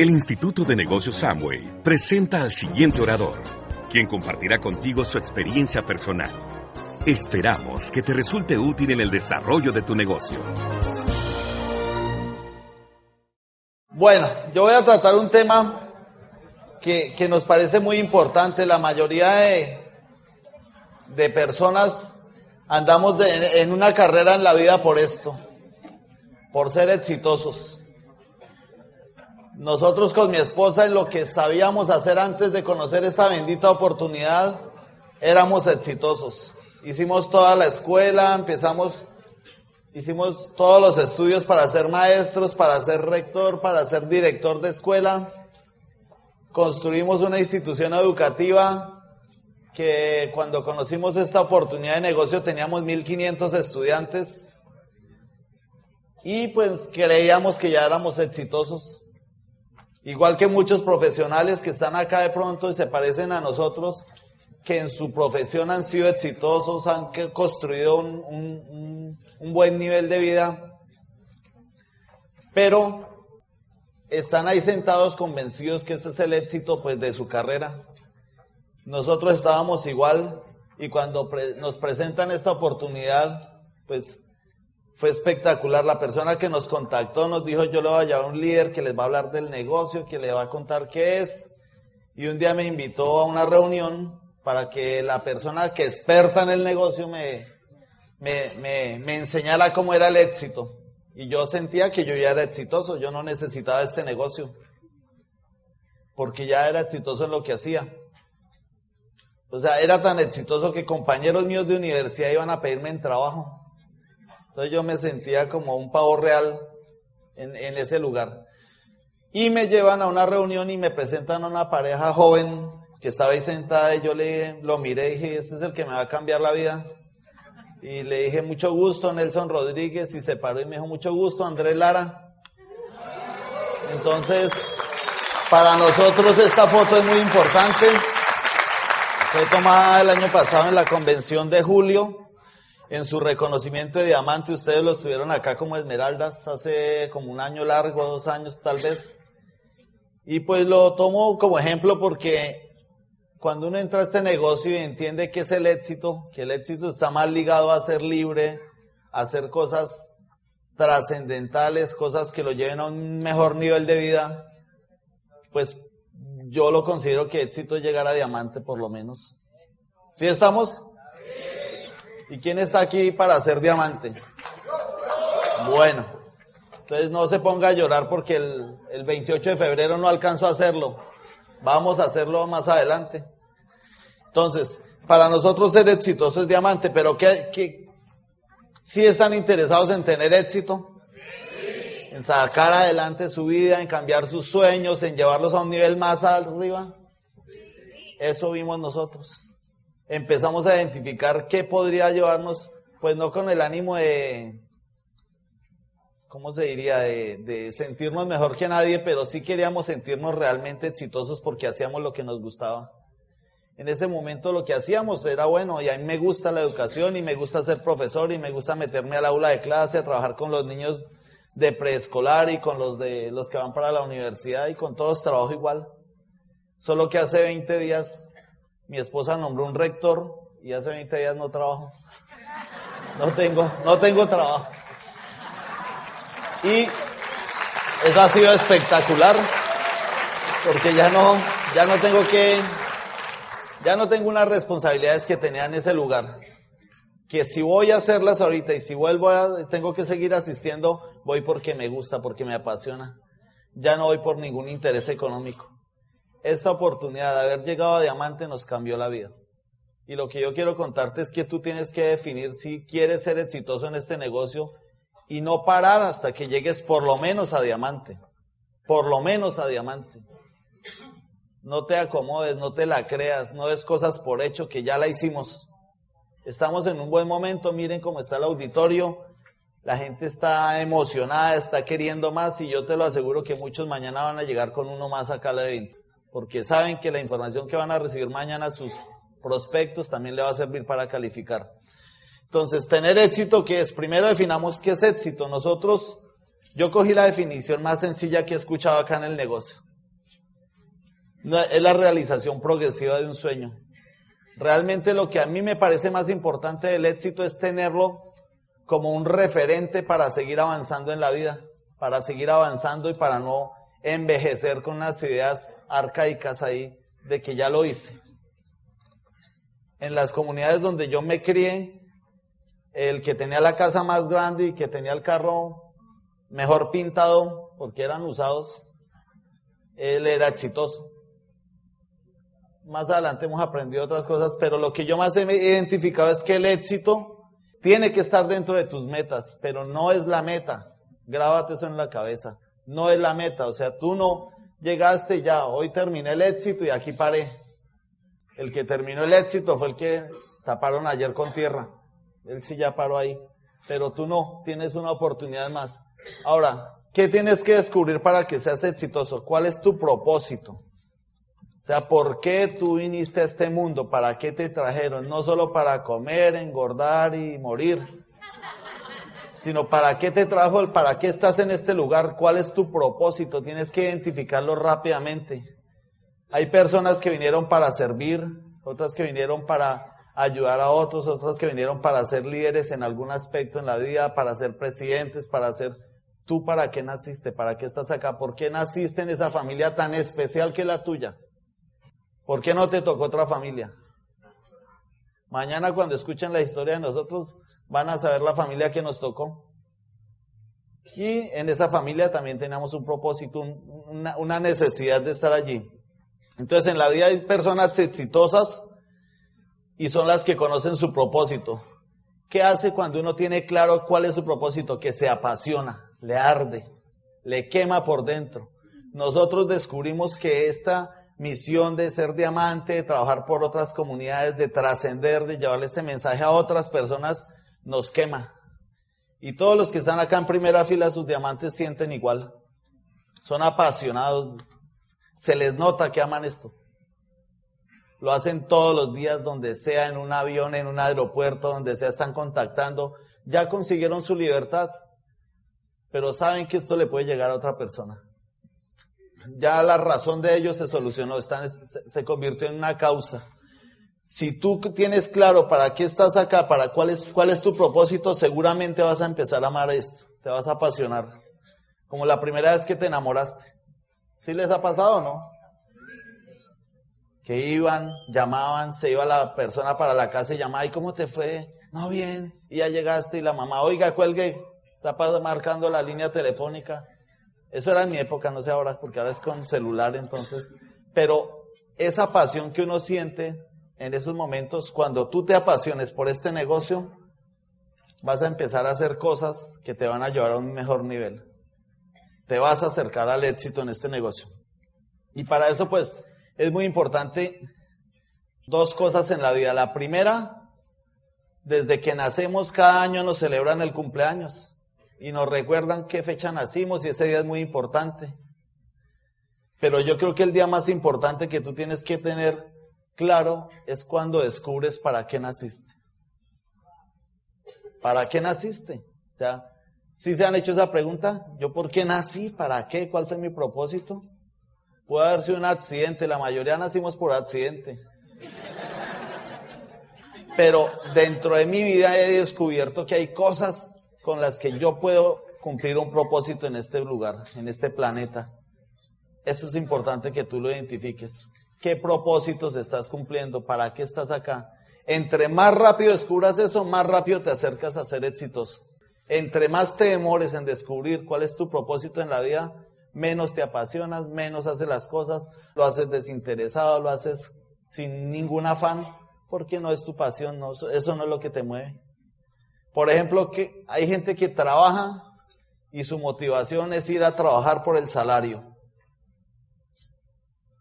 El Instituto de Negocios Samway presenta al siguiente orador, quien compartirá contigo su experiencia personal. Esperamos que te resulte útil en el desarrollo de tu negocio. Bueno, yo voy a tratar un tema que, nos parece muy importante. La mayoría de, de personas andamos en una carrera en la vida por esto, por ser exitosos. Nosotros con mi esposa en lo que sabíamos hacer antes de conocer esta bendita oportunidad, éramos exitosos. Hicimos toda la escuela, empezamos, hicimos todos los estudios para ser maestros, para ser rector, para ser director de escuela. Construimos una institución educativa que cuando conocimos esta oportunidad de negocio teníamos 1500 estudiantes y pues creíamos que ya éramos exitosos. Igual que muchos profesionales que están acá de pronto y se parecen a nosotros, que en su profesión han sido exitosos, han construido un, buen nivel de vida, pero están ahí sentados convencidos que ese es el éxito pues de su carrera. Nosotros estábamos igual y cuando nos presentan esta oportunidad, pues fue espectacular. La persona que nos contactó nos dijo, yo le voy a llevar un líder que les va a hablar del negocio, que le va a contar qué es. Y un día me invitó a una reunión para que la persona que experta en el negocio me, me, me, me enseñara cómo era el éxito. Y yo sentía que yo ya era exitoso, yo no necesitaba este negocio, porque ya era exitoso en lo que hacía. O sea, era tan exitoso que compañeros míos de universidad iban a pedirme en trabajo. Entonces yo me sentía como un pavo real en, en ese lugar. Y me llevan a una reunión y me presentan a una pareja joven que estaba ahí sentada y yo le lo miré y dije, este es el que me va a cambiar la vida. Y le dije, mucho gusto, Nelson Rodríguez, y se paró y me dijo, mucho gusto, Andrés Lara. Entonces, para nosotros esta foto es muy importante. Fue tomada el año pasado en la convención de julio, en su reconocimiento de diamante. Ustedes lo estuvieron acá como esmeraldas hace como un año largo, dos años tal vez. Y pues lo tomo como ejemplo porque cuando uno entra a este negocio y entiende que es el éxito, que el éxito está más ligado a ser libre, a hacer cosas trascendentales, cosas que lo lleven a un mejor nivel de vida, pues yo lo considero que éxito es llegar a diamante por lo menos. ¿Sí estamos? ¿Y quién está aquí para ser diamante? Bueno, entonces no se ponga a llorar porque el, el 28 de febrero no alcanzó a hacerlo. Vamos a hacerlo más adelante. Entonces, para nosotros ser exitoso es diamante, pero ¿qué, qué, si están interesados en tener éxito? En sacar adelante su vida, en cambiar sus sueños, en llevarlos a un nivel más arriba. Eso vimos nosotros. Empezamos a identificar qué podría llevarnos, pues no con el ánimo de, ¿cómo se diría? De, de sentirnos mejor que nadie, pero sí queríamos sentirnos realmente exitosos porque hacíamos lo que nos gustaba. En ese momento lo que hacíamos era bueno, y a mí me gusta la educación y me gusta ser profesor y me gusta meterme al aula de clase, a trabajar con los niños de preescolar y con los de los que van para la universidad y con todos trabajo igual. Solo que hace 20 días mi esposa nombró un rector y hace 20 días no trabajo. No tengo, no tengo trabajo. Y eso ha sido espectacular porque ya no, ya no tengo que, ya no tengo unas responsabilidades que tenía en ese lugar. Que si voy a hacerlas ahorita y si vuelvo a, tengo que seguir asistiendo, voy porque me gusta, porque me apasiona. Ya no voy por ningún interés económico. Esta oportunidad de haber llegado a diamante nos cambió la vida. Y lo que yo quiero contarte es que tú tienes que definir si quieres ser exitoso en este negocio y no parar hasta que llegues por lo menos a diamante. Por lo menos a diamante. No te acomodes, no te la creas, no des cosas por hecho que ya la hicimos. Estamos en un buen momento, miren cómo está el auditorio, la gente está emocionada, está queriendo más y yo te lo aseguro que muchos mañana van a llegar con uno más acá al evento, porque saben que la información que van a recibir mañana sus prospectos también le va a servir para calificar. Entonces, tener éxito, ¿qué es? Primero definamos qué es éxito. Nosotros, yo cogí la definición más sencilla que he escuchado acá en el negocio. Es la realización progresiva de un sueño. Realmente lo que a mí me parece más importante del éxito es tenerlo como un referente para seguir avanzando en la vida, para seguir avanzando y para no envejecer con las ideas arcaicas ahí de que ya lo hice. En las comunidades donde yo me crié, el que tenía la casa más grande y que tenía el carro mejor pintado, porque eran usados, él era exitoso más adelante hemos aprendido otras cosas, pero lo que yo más he identificado es que el éxito tiene que estar dentro de tus metas, pero no es la meta. Grábate eso en la cabeza. No es la meta, o sea, tú no llegaste ya, hoy terminé el éxito y aquí paré. El que terminó el éxito fue el que taparon ayer con tierra. Él sí ya paró ahí, pero tú no, tienes una oportunidad más. Ahora, ¿qué tienes que descubrir para que seas exitoso? ¿Cuál es tu propósito? O sea, ¿por qué tú viniste a este mundo? ¿Para qué te trajeron? No solo para comer, engordar y morir, sino para qué te trajo, para qué estás en este lugar, cuál es tu propósito. Tienes que identificarlo rápidamente. Hay personas que vinieron para servir, otras que vinieron para ayudar a otros, otras que vinieron para ser líderes en algún aspecto en la vida, para ser presidentes, para ser... ¿Tú para qué naciste? ¿Para qué estás acá? ¿Por qué naciste en esa familia tan especial que la tuya? ¿Por qué no te tocó otra familia? Mañana cuando escuchen la historia de nosotros van a saber la familia que nos tocó. Y en esa familia también teníamos un propósito, una, una, necesidad de estar allí. Entonces en la vida hay personas exitosas y son las que conocen su propósito. ¿Qué hace cuando uno tiene claro cuál es su propósito? Que se apasiona, le arde, le quema por dentro. Nosotros descubrimos que esta misión de ser diamante, de trabajar por otras comunidades, de trascender, de llevarle este mensaje a otras personas, nos quema. Y todos los que están acá en primera fila, sus diamantes sienten igual. Son apasionados. Se les nota que aman esto. Lo hacen todos los días, donde sea, en un avión, en un aeropuerto, donde sea, están contactando. Ya consiguieron su libertad, pero saben que esto le puede llegar a otra persona ya la razón de ellos se solucionó, están, se convirtió en una causa. Si tú tienes claro para qué estás acá, para cuál es, cuál es tu propósito, seguramente vas a empezar a amar esto, te vas a apasionar. Como la primera vez que te enamoraste. ¿Sí les ha pasado o no? Que iban, llamaban, se iba la persona para la casa y llamaba, ¿y cómo te fue? No, bien. Y ya llegaste y la mamá, oiga, cuelgue, está marcando la línea telefónica. Eso era en mi época, no sé ahora, porque ahora es con celular entonces. Pero esa pasión que uno siente en esos momentos, cuando tú te apasiones por este negocio, vas a empezar a hacer cosas que te van a llevar a un mejor nivel. Te vas a acercar al éxito en este negocio. Y para eso, pues, es muy importante dos cosas en la vida. La primera, desde que nacemos, cada año nos celebran el cumpleaños y nos recuerdan qué fecha nacimos y ese día es muy importante. Pero yo creo que el día más importante que tú tienes que tener claro es cuando descubres para qué naciste. ¿Para qué naciste? O sea, si se han hecho esa pregunta, ¿yo por qué nací? ¿Para qué? ¿Cuál fue mi propósito? Puede haber sido un accidente, la mayoría nacimos por accidente. Pero dentro de mi vida he descubierto que hay cosas con las que yo puedo cumplir un propósito en este lugar, en este planeta. Eso es importante que tú lo identifiques. ¿Qué propósitos estás cumpliendo? ¿Para qué estás acá? Entre más rápido descubras eso, más rápido te acercas a ser exitoso. Entre más te demores en descubrir cuál es tu propósito en la vida, menos te apasionas, menos haces las cosas, lo haces desinteresado, lo haces sin ningún afán, porque no es tu pasión, eso no es lo que te mueve. Por ejemplo, que hay gente que trabaja y su motivación es ir a trabajar por el salario.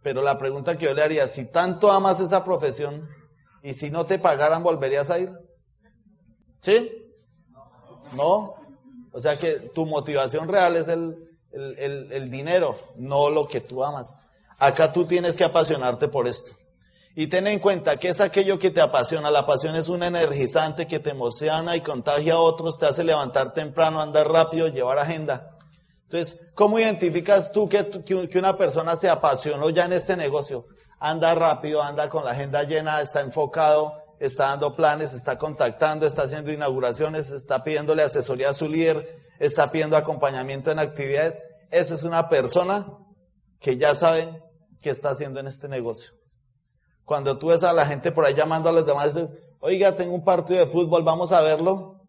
Pero la pregunta que yo le haría, si tanto amas esa profesión y si no te pagaran, ¿volverías a ir? ¿Sí? ¿No? O sea que tu motivación real es el, el, el, dinero, no lo que tú amas. Acá tú tienes que apasionarte por esto. Y ten en cuenta que es aquello que te apasiona. La pasión es un energizante que te emociona y contagia a otros, te hace levantar temprano, andar rápido, llevar agenda. Entonces, ¿cómo identificas tú que, que una persona se apasionó ya en este negocio? Anda rápido, anda con la agenda llena, está enfocado, está dando planes, está contactando, está haciendo inauguraciones, está pidiéndole asesoría a su líder, está pidiendo acompañamiento en actividades. Eso es una persona que ya sabe qué está haciendo en este negocio. Cuando tú ves a la gente por ahí llamando a los demás, dices, oiga, tengo un partido de fútbol, vamos a verlo.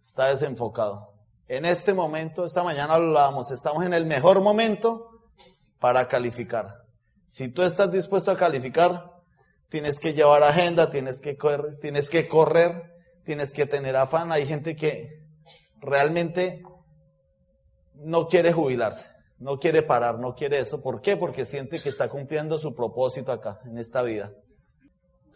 Está desenfocado. En este momento, esta mañana hablábamos, estamos en el mejor momento para calificar. Si tú estás dispuesto a calificar, tienes que llevar agenda, tienes que correr, tienes que correr, tienes que tener afán. Hay gente que realmente no quiere jubilarse, no quiere parar, no quiere eso. ¿Por qué? Porque siente que está cumpliendo su propósito acá, en esta vida.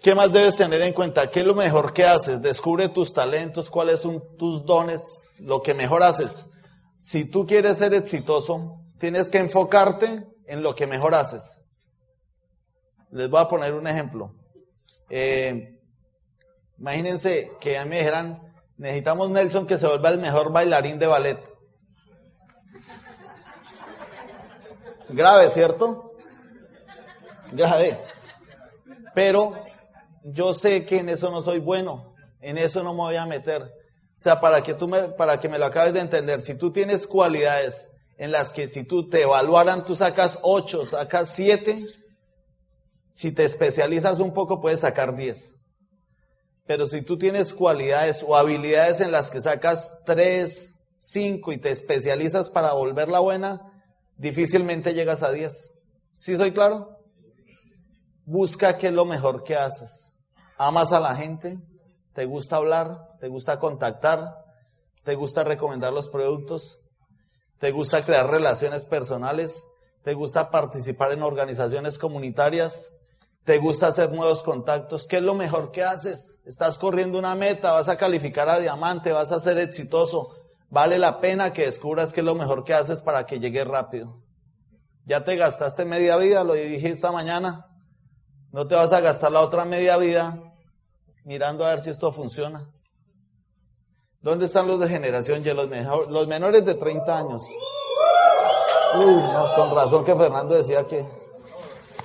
¿Qué más debes tener en cuenta? ¿Qué es lo mejor que haces? Descubre tus talentos, cuáles son tus dones, lo que mejor haces. Si tú quieres ser exitoso, tienes que enfocarte en lo que mejor haces. Les voy a poner un ejemplo. Eh, imagínense que a mí me dijeran, necesitamos Nelson que se vuelva el mejor bailarín de ballet. Grave, ¿cierto? Grave. Pero yo sé que en eso no soy bueno, en eso no me voy a meter. O sea, para que tú me, para que me lo acabes de entender, si tú tienes cualidades en las que si tú te evaluaran, tú sacas 8, sacas 7, si te especializas un poco puedes sacar 10. Pero si tú tienes cualidades o habilidades en las que sacas 3, 5 y te especializas para volverla buena, difícilmente llegas a 10. ¿Sí soy claro? Busca qué es lo mejor que haces amas a la gente, te gusta hablar, te gusta contactar, te gusta recomendar los productos, te gusta crear relaciones personales, te gusta participar en organizaciones comunitarias, te gusta hacer nuevos contactos. ¿Qué es lo mejor que haces? Estás corriendo una meta, vas a calificar a diamante, vas a ser exitoso. Vale la pena que descubras qué es lo mejor que haces para que llegues rápido. Ya te gastaste media vida, lo dije esta mañana. No te vas a gastar la otra media vida mirando a ver si esto funciona. ¿Dónde están los de generación Y? Los, los menores de 30 años. Uy, no, con razón que Fernando decía que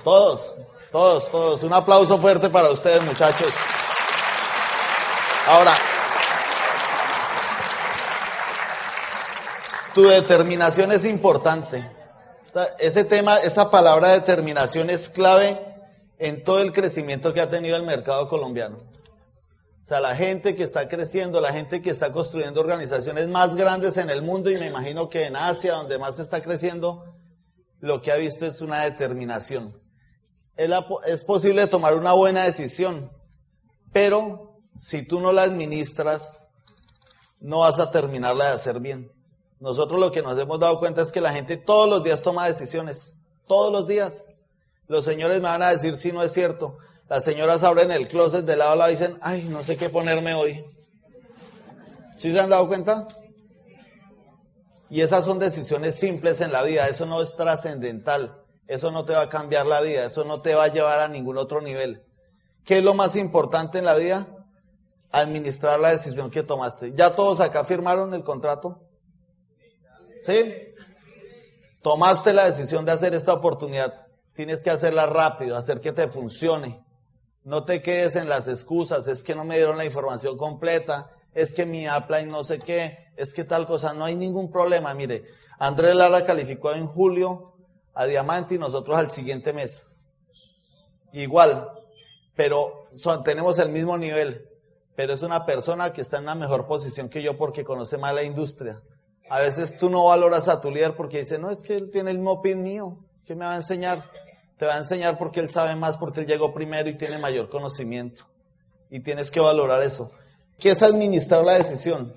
todos, todos, todos. Un aplauso fuerte para ustedes, muchachos. Ahora, tu determinación es importante. Ese tema, esa palabra determinación es clave en todo el crecimiento que ha tenido el mercado colombiano. O sea, la gente que está creciendo, la gente que está construyendo organizaciones más grandes en el mundo y me imagino que en Asia, donde más está creciendo, lo que ha visto es una determinación. Es, posible tomar una buena decisión, pero si tú no la administras, no vas a terminarla de hacer bien. Nosotros lo que nos hemos dado cuenta es que la gente todos los días toma decisiones, todos los días. Los señores me van a decir si no es cierto. Las señoras abren el closet de lado a lado y dicen, ay, no sé qué ponerme hoy. ¿Sí se han dado cuenta? Y esas son decisiones simples en la vida, eso no es trascendental, eso no te va a cambiar la vida, eso no te va a llevar a ningún otro nivel. ¿Qué es lo más importante en la vida? Administrar la decisión que tomaste. ¿Ya todos acá firmaron el contrato? ¿Sí? Tomaste la decisión de hacer esta oportunidad. Tienes que hacerla rápido, hacer que te funcione. No te quedes en las excusas, es que no me dieron la información completa, es que mi apply no sé qué, es que tal cosa, no hay ningún problema. Mire, Andrés Lara calificó en julio a Diamante y nosotros al siguiente mes. Igual, pero tenemos el mismo nivel, pero es una persona que está en una mejor posición que yo porque conoce más la industria. A veces tú no valoras a tu líder porque dice, no, es que él tiene el mismo pin mío, ¿qué me va a enseñar? Te va a enseñar porque él sabe más, porque él llegó primero y tiene mayor conocimiento. Y tienes que valorar eso. ¿Qué es administrar la decisión?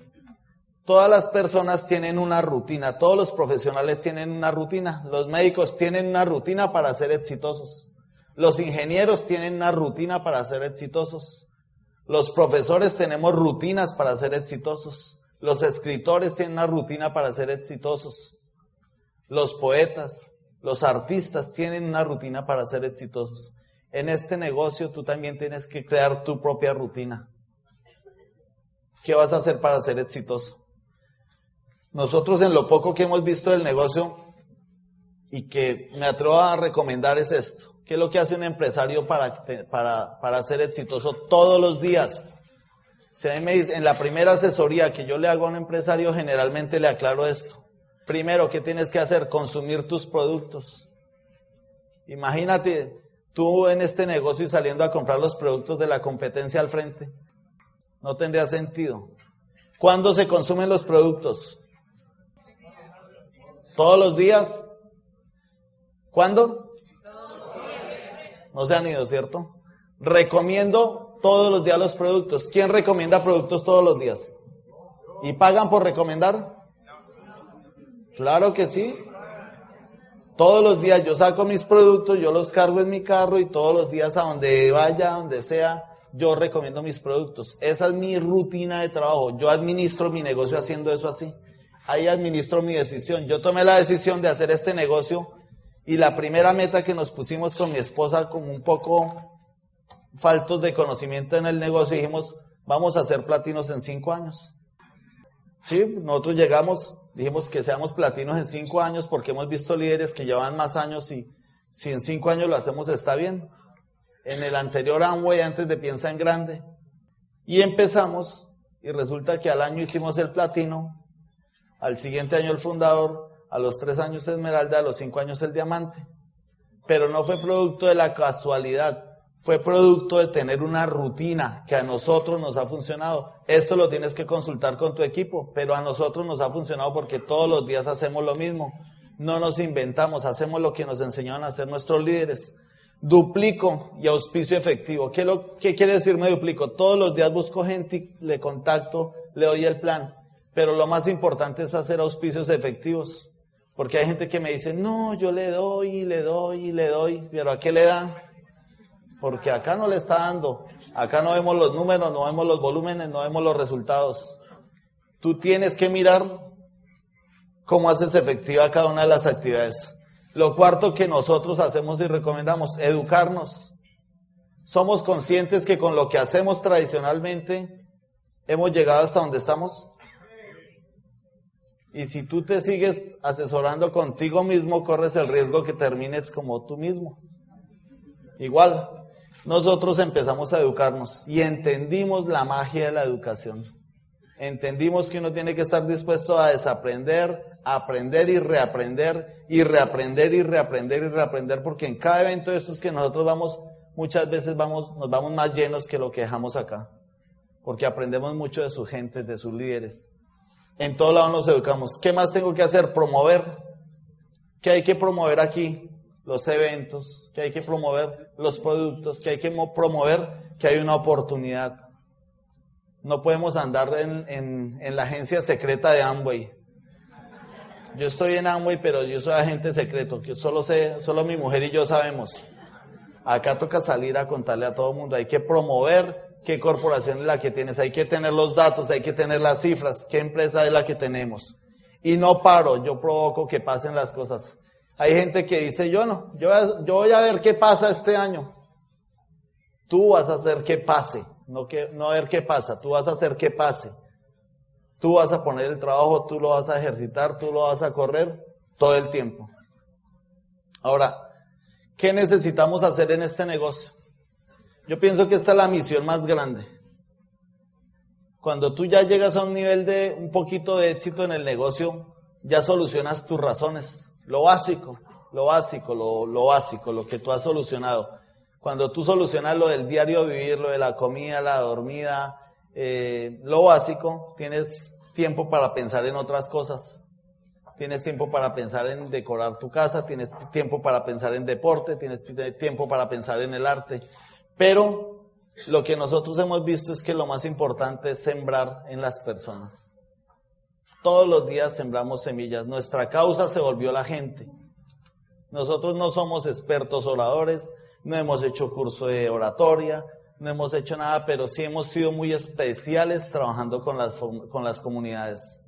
Todas las personas tienen una rutina, todos los profesionales tienen una rutina, los médicos tienen una rutina para ser exitosos, los ingenieros tienen una rutina para ser exitosos, los profesores tenemos rutinas para ser exitosos, los escritores tienen una rutina para ser exitosos, los poetas, los artistas tienen una rutina para ser exitosos. En este negocio tú también tienes que crear tu propia rutina. ¿Qué vas a hacer para ser exitoso? Nosotros en lo poco que hemos visto del negocio y que me atrevo a recomendar es esto. ¿Qué es lo que hace un empresario para, para, para ser exitoso todos los días? Si a mí me dice, en la primera asesoría que yo le hago a un empresario, generalmente le aclaro esto. Primero, ¿qué tienes que hacer? Consumir tus productos. Imagínate tú en este negocio y saliendo a comprar los productos de la competencia al frente. No tendría sentido. ¿Cuándo se consumen los productos? ¿Todos los días? ¿Cuándo? No se han ido, ¿cierto? Recomiendo todos los días los productos. ¿Quién recomienda productos todos los días? ¿Y pagan por recomendar? Claro que sí. Todos los días yo saco mis productos, yo los cargo en mi carro y todos los días a donde vaya, donde sea, yo recomiendo mis productos. Esa es mi rutina de trabajo. Yo administro mi negocio haciendo eso así ahí administro mi decisión. Yo tomé la decisión de hacer este negocio y la primera meta que nos pusimos con mi esposa, como un poco faltos de conocimiento en el negocio, dijimos, vamos a hacer platinos en cinco años. Sí, nosotros llegamos, dijimos que seamos platinos en cinco años porque hemos visto líderes que llevan más años y si en cinco años lo hacemos está bien. En el anterior Amway, antes de Piensa en Grande, y empezamos y resulta que al año hicimos el platino al siguiente año el fundador, a los tres años esmeralda, a los cinco años el diamante. Pero no fue producto de la casualidad, fue producto de tener una rutina que a nosotros nos ha funcionado. Esto lo tienes que consultar con tu equipo, pero a nosotros nos ha funcionado porque todos los días hacemos lo mismo. No nos inventamos, hacemos lo que nos enseñaron a hacer nuestros líderes. Duplico y auspicio efectivo. ¿Qué, lo, ¿Qué quiere decirme duplico? Todos los días busco gente, le contacto, le doy el plan. Pero lo más importante es hacer auspicios efectivos. Porque hay gente que me dice, no, yo le doy, le doy, le doy. Pero ¿a qué le da? Porque acá no le está dando. Acá no vemos los números, no vemos los volúmenes, no vemos los resultados. Tú tienes que mirar cómo haces efectiva cada una de las actividades. Lo cuarto que nosotros hacemos y recomendamos, educarnos. Somos conscientes que con lo que hacemos tradicionalmente hemos llegado hasta donde estamos. Y si tú te sigues asesorando contigo mismo, corres el riesgo que termines como tú mismo. Igual, nosotros empezamos a educarnos y entendimos la magia de la educación. Entendimos que uno tiene que estar dispuesto a desaprender, aprender y reaprender, y reaprender y reaprender y reaprender, porque en cada evento de estos que nosotros vamos, muchas veces vamos, nos vamos más llenos que lo que dejamos acá, porque aprendemos mucho de su gente, de sus líderes. En todo lado nos educamos. ¿Qué más tengo que hacer? Promover. ¿Qué hay que promover aquí? Los eventos, que hay que promover los productos, que hay que promover que hay una oportunidad. No podemos andar en, la agencia secreta de Amway. Yo estoy en Amway, pero yo soy agente secreto, que solo sé, solo mi mujer y yo sabemos. Acá toca salir a contarle a todo el mundo. Hay que promover qué corporación es la que tienes, hay que tener los datos, hay que tener las cifras, qué empresa es la que tenemos. Y no paro, yo provoco que pasen las cosas. Hay gente que dice, yo no, yo, yo voy a ver qué pasa este año. Tú vas a hacer que pase, no, que, no ver qué pasa, tú vas a hacer que pase. Tú vas a poner el trabajo, tú lo vas a ejercitar, tú lo vas a correr todo el tiempo. Ahora, ¿qué necesitamos hacer en este negocio? Yo pienso que esta es la misión más grande. Cuando tú ya llegas a un nivel de un poquito de éxito en el negocio, ya solucionas tus razones. Lo básico, lo básico, lo, básico, lo que tú has solucionado. Cuando tú solucionas lo del diario vivir, lo de la comida, la dormida, eh, lo básico, tienes tiempo para pensar en otras cosas. Tienes tiempo para pensar en decorar tu casa, tienes tiempo para pensar en deporte, tienes tiempo para pensar en el arte. Pero lo que nosotros hemos visto es que lo más importante es sembrar en las personas. Todos los días sembramos semillas. Nuestra causa se volvió la gente. Nosotros no somos expertos oradores, no hemos hecho curso de oratoria, no hemos hecho nada, pero sí hemos sido muy especiales trabajando con las, con las comunidades.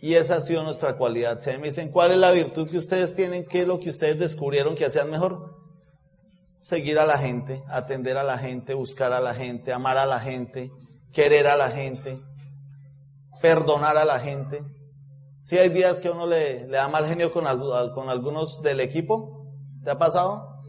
Y esa ha sido nuestra cualidad. Se me dicen, ¿cuál es la virtud que ustedes tienen? ¿Qué es lo que ustedes descubrieron que hacían mejor? Seguir a la gente, atender a la gente, buscar a la gente, amar a la gente, querer a la gente, perdonar a la gente. Si hay días que uno le, le da mal genio con, con algunos del equipo, ¿te ha pasado?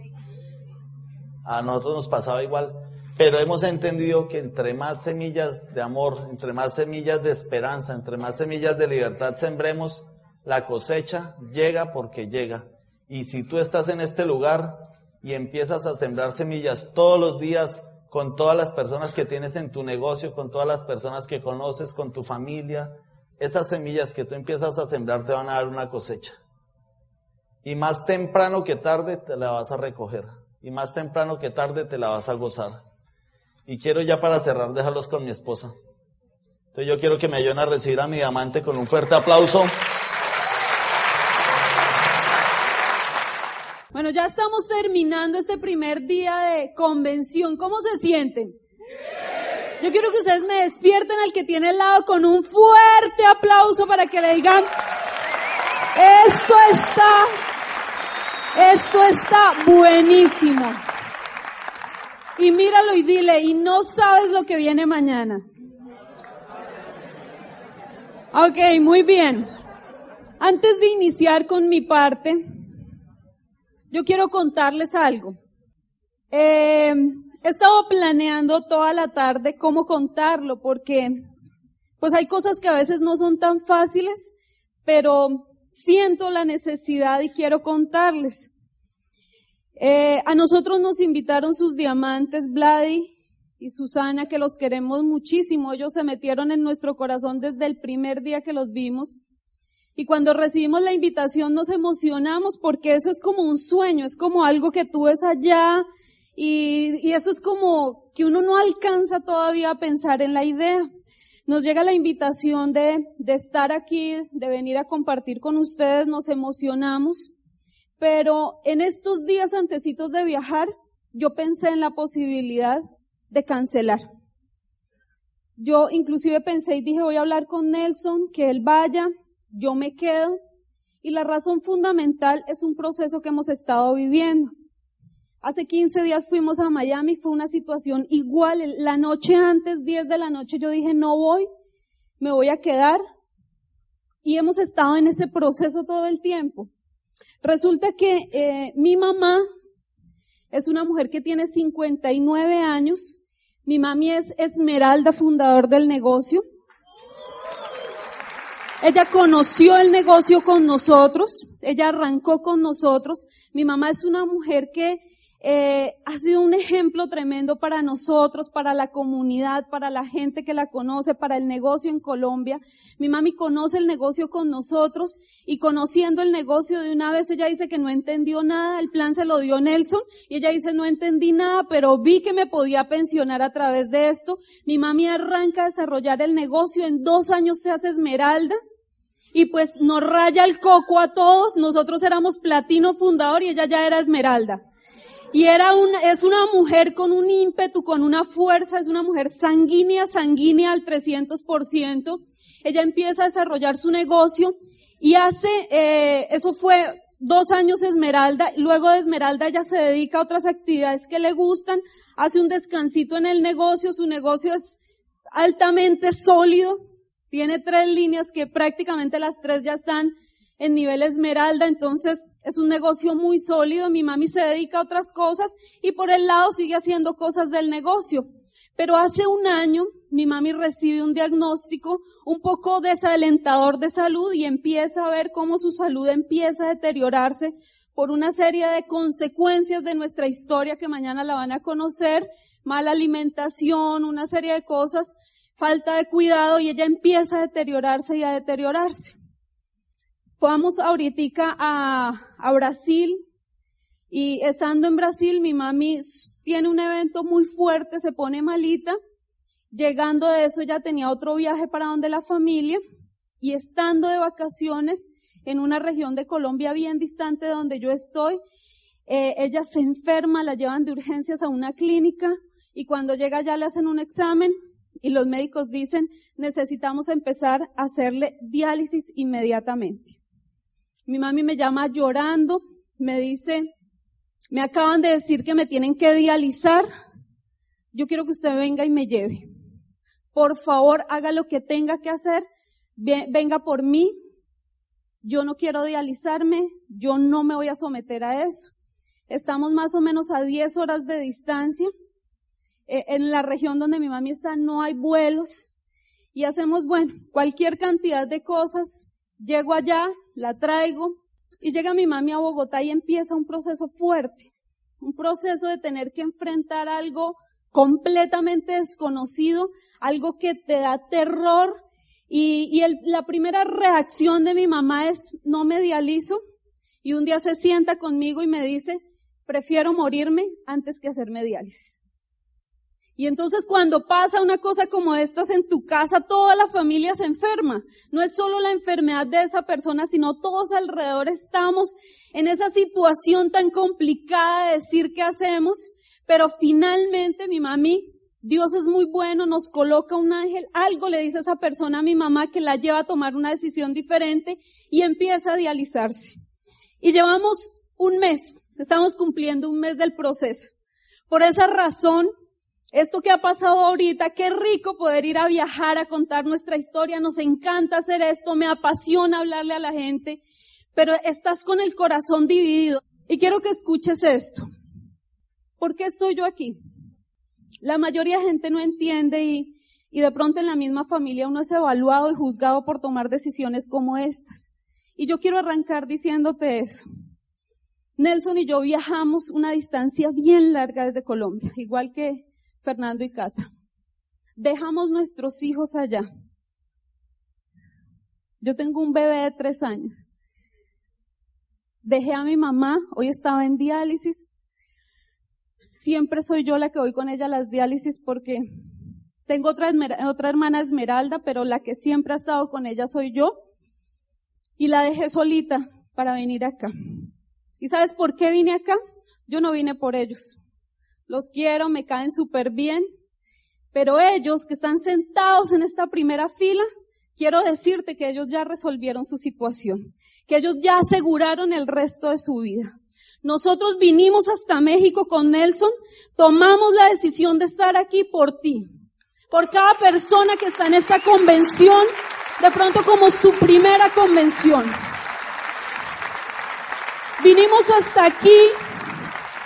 A nosotros nos pasaba igual. Pero hemos entendido que entre más semillas de amor, entre más semillas de esperanza, entre más semillas de libertad sembremos, la cosecha llega porque llega. Y si tú estás en este lugar y empiezas a sembrar semillas todos los días con todas las personas que tienes en tu negocio, con todas las personas que conoces, con tu familia, esas semillas que tú empiezas a sembrar te van a dar una cosecha. Y más temprano que tarde te la vas a recoger. Y más temprano que tarde te la vas a gozar. Y quiero ya para cerrar dejarlos con mi esposa. Entonces yo quiero que me ayuden a recibir a mi diamante con un fuerte aplauso. Bueno, ya estamos terminando este primer día de convención. ¿Cómo se sienten? Yo quiero que ustedes me despierten al que tiene al lado con un fuerte aplauso para que le digan, esto está, esto está buenísimo. Y míralo y dile, y no sabes lo que viene mañana. Ok, muy bien. Antes de iniciar con mi parte, yo quiero contarles algo. Eh, he estado planeando toda la tarde cómo contarlo porque pues hay cosas que a veces no son tan fáciles, pero siento la necesidad y quiero contarles. Eh, a nosotros nos invitaron sus diamantes, Vladi y Susana, que los queremos muchísimo. Ellos se metieron en nuestro corazón desde el primer día que los vimos. Y cuando recibimos la invitación nos emocionamos porque eso es como un sueño, es como algo que tú ves allá y, y eso es como que uno no alcanza todavía a pensar en la idea. Nos llega la invitación de, de estar aquí, de venir a compartir con ustedes, nos emocionamos, pero en estos días antecitos de viajar, yo pensé en la posibilidad de cancelar. Yo inclusive pensé y dije, voy a hablar con Nelson, que él vaya, yo me quedo y la razón fundamental es un proceso que hemos estado viviendo. Hace 15 días fuimos a Miami, fue una situación igual. La noche antes, 10 de la noche, yo dije, no voy, me voy a quedar. Y hemos estado en ese proceso todo el tiempo. Resulta que eh, mi mamá es una mujer que tiene 59 años. Mi mami es Esmeralda, fundador del negocio. Ella conoció el negocio con nosotros, ella arrancó con nosotros. Mi mamá es una mujer que eh, ha sido un ejemplo tremendo para nosotros, para la comunidad, para la gente que la conoce, para el negocio en Colombia. Mi mami conoce el negocio con nosotros y conociendo el negocio de una vez ella dice que no entendió nada, el plan se lo dio Nelson y ella dice no entendí nada, pero vi que me podía pensionar a través de esto. Mi mami arranca a desarrollar el negocio, en dos años se hace Esmeralda y pues nos raya el coco a todos. Nosotros éramos platino fundador y ella ya era esmeralda. Y era una, es una mujer con un ímpetu, con una fuerza, es una mujer sanguínea, sanguínea al 300%. Ella empieza a desarrollar su negocio y hace, eh, eso fue dos años Esmeralda, luego de Esmeralda ella se dedica a otras actividades que le gustan, hace un descansito en el negocio, su negocio es altamente sólido, tiene tres líneas que prácticamente las tres ya están en nivel esmeralda, entonces es un negocio muy sólido. Mi mami se dedica a otras cosas y por el lado sigue haciendo cosas del negocio. Pero hace un año mi mami recibe un diagnóstico un poco desalentador de salud y empieza a ver cómo su salud empieza a deteriorarse por una serie de consecuencias de nuestra historia que mañana la van a conocer, mala alimentación, una serie de cosas falta de cuidado y ella empieza a deteriorarse y a deteriorarse. Fuimos ahorita a, a Brasil y estando en Brasil mi mami tiene un evento muy fuerte, se pone malita. Llegando de eso ya tenía otro viaje para donde la familia Y estando de vacaciones en una región de Colombia bien distante de donde yo estoy, eh, ella se enferma, la llevan de urgencias a una clínica y cuando llega ya le hacen un examen y los médicos dicen necesitamos empezar a hacerle diálisis inmediatamente. Mi mami me llama llorando, me dice, me acaban de decir que me tienen que dializar, yo quiero que usted venga y me lleve. Por favor, haga lo que tenga que hacer, venga por mí. Yo no quiero dializarme, yo no me voy a someter a eso. Estamos más o menos a 10 horas de distancia. E, en la región donde mi mami está no hay vuelos. Y hacemos, bueno, cualquier cantidad de cosas. Llego allá, la traigo y llega mi mami a Bogotá y empieza un proceso fuerte. Un proceso de tener que enfrentar algo completamente desconocido, algo que te da terror. Y, la primera reacción de mi mamá es, no me dializo. Y un día se sienta conmigo y me dice, prefiero morirme antes que hacerme diálisis. Y entonces cuando pasa una cosa como estas en tu casa, toda la familia se enferma. No es solo la enfermedad de esa persona, sino todos alrededor estamos en esa situación tan complicada de decir qué hacemos. Pero finalmente mi mami, Dios es muy bueno, nos coloca un ángel, algo le dice a esa persona a mi mamá que la lleva a tomar una decisión diferente y empieza a dializarse. Y llevamos un mes, estamos cumpliendo un mes del proceso. Por esa razón, esto que ha pasado ahorita, qué rico poder ir a viajar a contar nuestra historia, nos encanta hacer esto, me apasiona hablarle a la gente, pero estás con el corazón dividido. Y quiero que escuches esto. ¿Por qué estoy yo aquí? La mayoría de gente no entiende y, y de pronto en la misma familia uno es evaluado y juzgado por tomar decisiones como estas. Y yo quiero arrancar diciéndote eso. Nelson y yo viajamos una distancia bien larga desde Colombia, igual que Fernando y Cata. Dejamos nuestros hijos allá. Yo tengo un bebé de tres años. Dejé a mi mamá, hoy estaba en diálisis, siempre soy yo la que voy con ella a las diálisis porque tengo otra, otra hermana Esmeralda, pero la que siempre ha estado con ella soy yo. Y la dejé solita para venir acá. ¿Y sabes por qué vine acá? Yo no vine por ellos. Los quiero, me caen súper bien. Pero ellos que están sentados en esta primera fila, quiero decirte que ellos ya resolvieron su situación, que ellos ya aseguraron el resto de su vida. Nosotros vinimos hasta México con Nelson, tomamos la decisión de estar aquí por ti, por cada persona que está en esta convención, de pronto como su primera convención. Vinimos hasta aquí